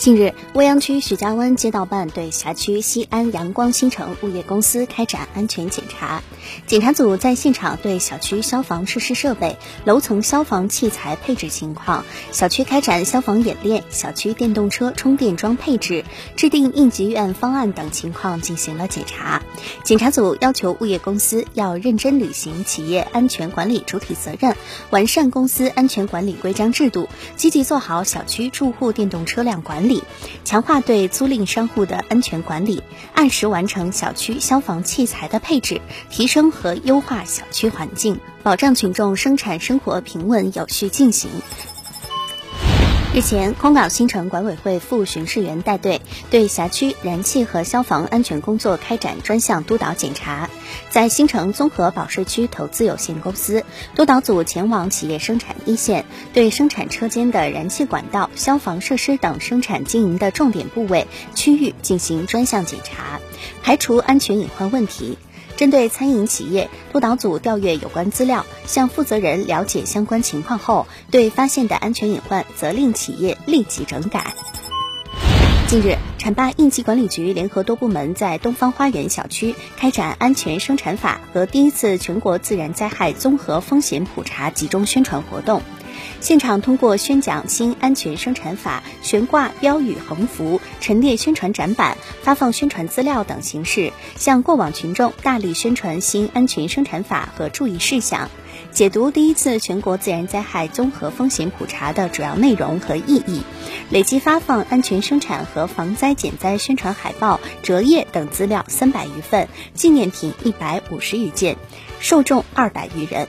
近日，未央区许家湾街道办对辖区西安阳光新城物业公司开展安全检查。检查组在现场对小区消防设施设备、楼层消防器材配置情况、小区开展消防演练、小区电动车充电桩配置、制定应急预案方案等情况进行了检查。检查组要求物业公司要认真履行企业安全管理主体责任，完善公司安全管理规章制度，积极做好小区住户电动车辆管理强化对租赁商户的安全管理，按时完成小区消防器材的配置，提升和优化小区环境，保障群众生产生活平稳有序进行。日前，空港新城管委会副巡视员带队对辖区燃气和消防安全工作开展专项督导检查。在新城综合保税区投资有限公司，督导组前往企业生产一线，对生产车间的燃气管道、消防设施等生产经营的重点部位区域进行专项检查，排除安全隐患问题。针对餐饮企业，督导组调阅有关资料，向负责人了解相关情况后，对发现的安全隐患，责令企业立即整改。近日，浐灞应急管理局联合多部门在东方花园小区开展安全生产法和第一次全国自然灾害综合风险普查集中宣传活动。现场通过宣讲新安全生产法、悬挂标语横幅、陈列宣传展板、发放宣传资料等形式，向过往群众大力宣传新安全生产法和注意事项，解读第一次全国自然灾害综合风险普查的主要内容和意义，累计发放安全生产和防灾减灾宣传海报、折页等资料三百余份，纪念品一百五十余件，受众二百余人。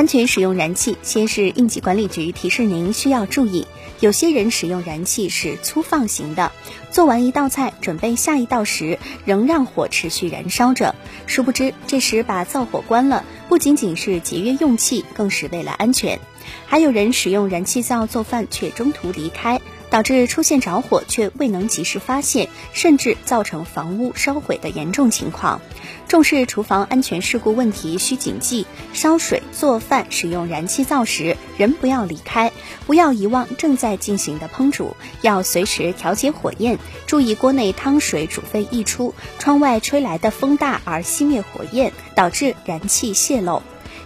安全使用燃气，先是应急管理局提示您需要注意：有些人使用燃气是粗放型的，做完一道菜准备下一道时，仍让火持续燃烧着，殊不知这时把灶火关了，不仅仅是节约用气，更是为了安全。还有人使用燃气灶做饭却中途离开。导致出现着火却未能及时发现，甚至造成房屋烧毁的严重情况。重视厨房安全事故问题需谨记：烧水、做饭使用燃气灶时，人不要离开，不要遗忘正在进行的烹煮，要随时调节火焰，注意锅内汤水煮沸溢出，窗外吹来的风大而熄灭火焰，导致燃气泄漏。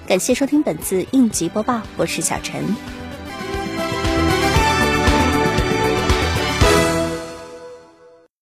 感谢收听本次应急播报，我是小陈。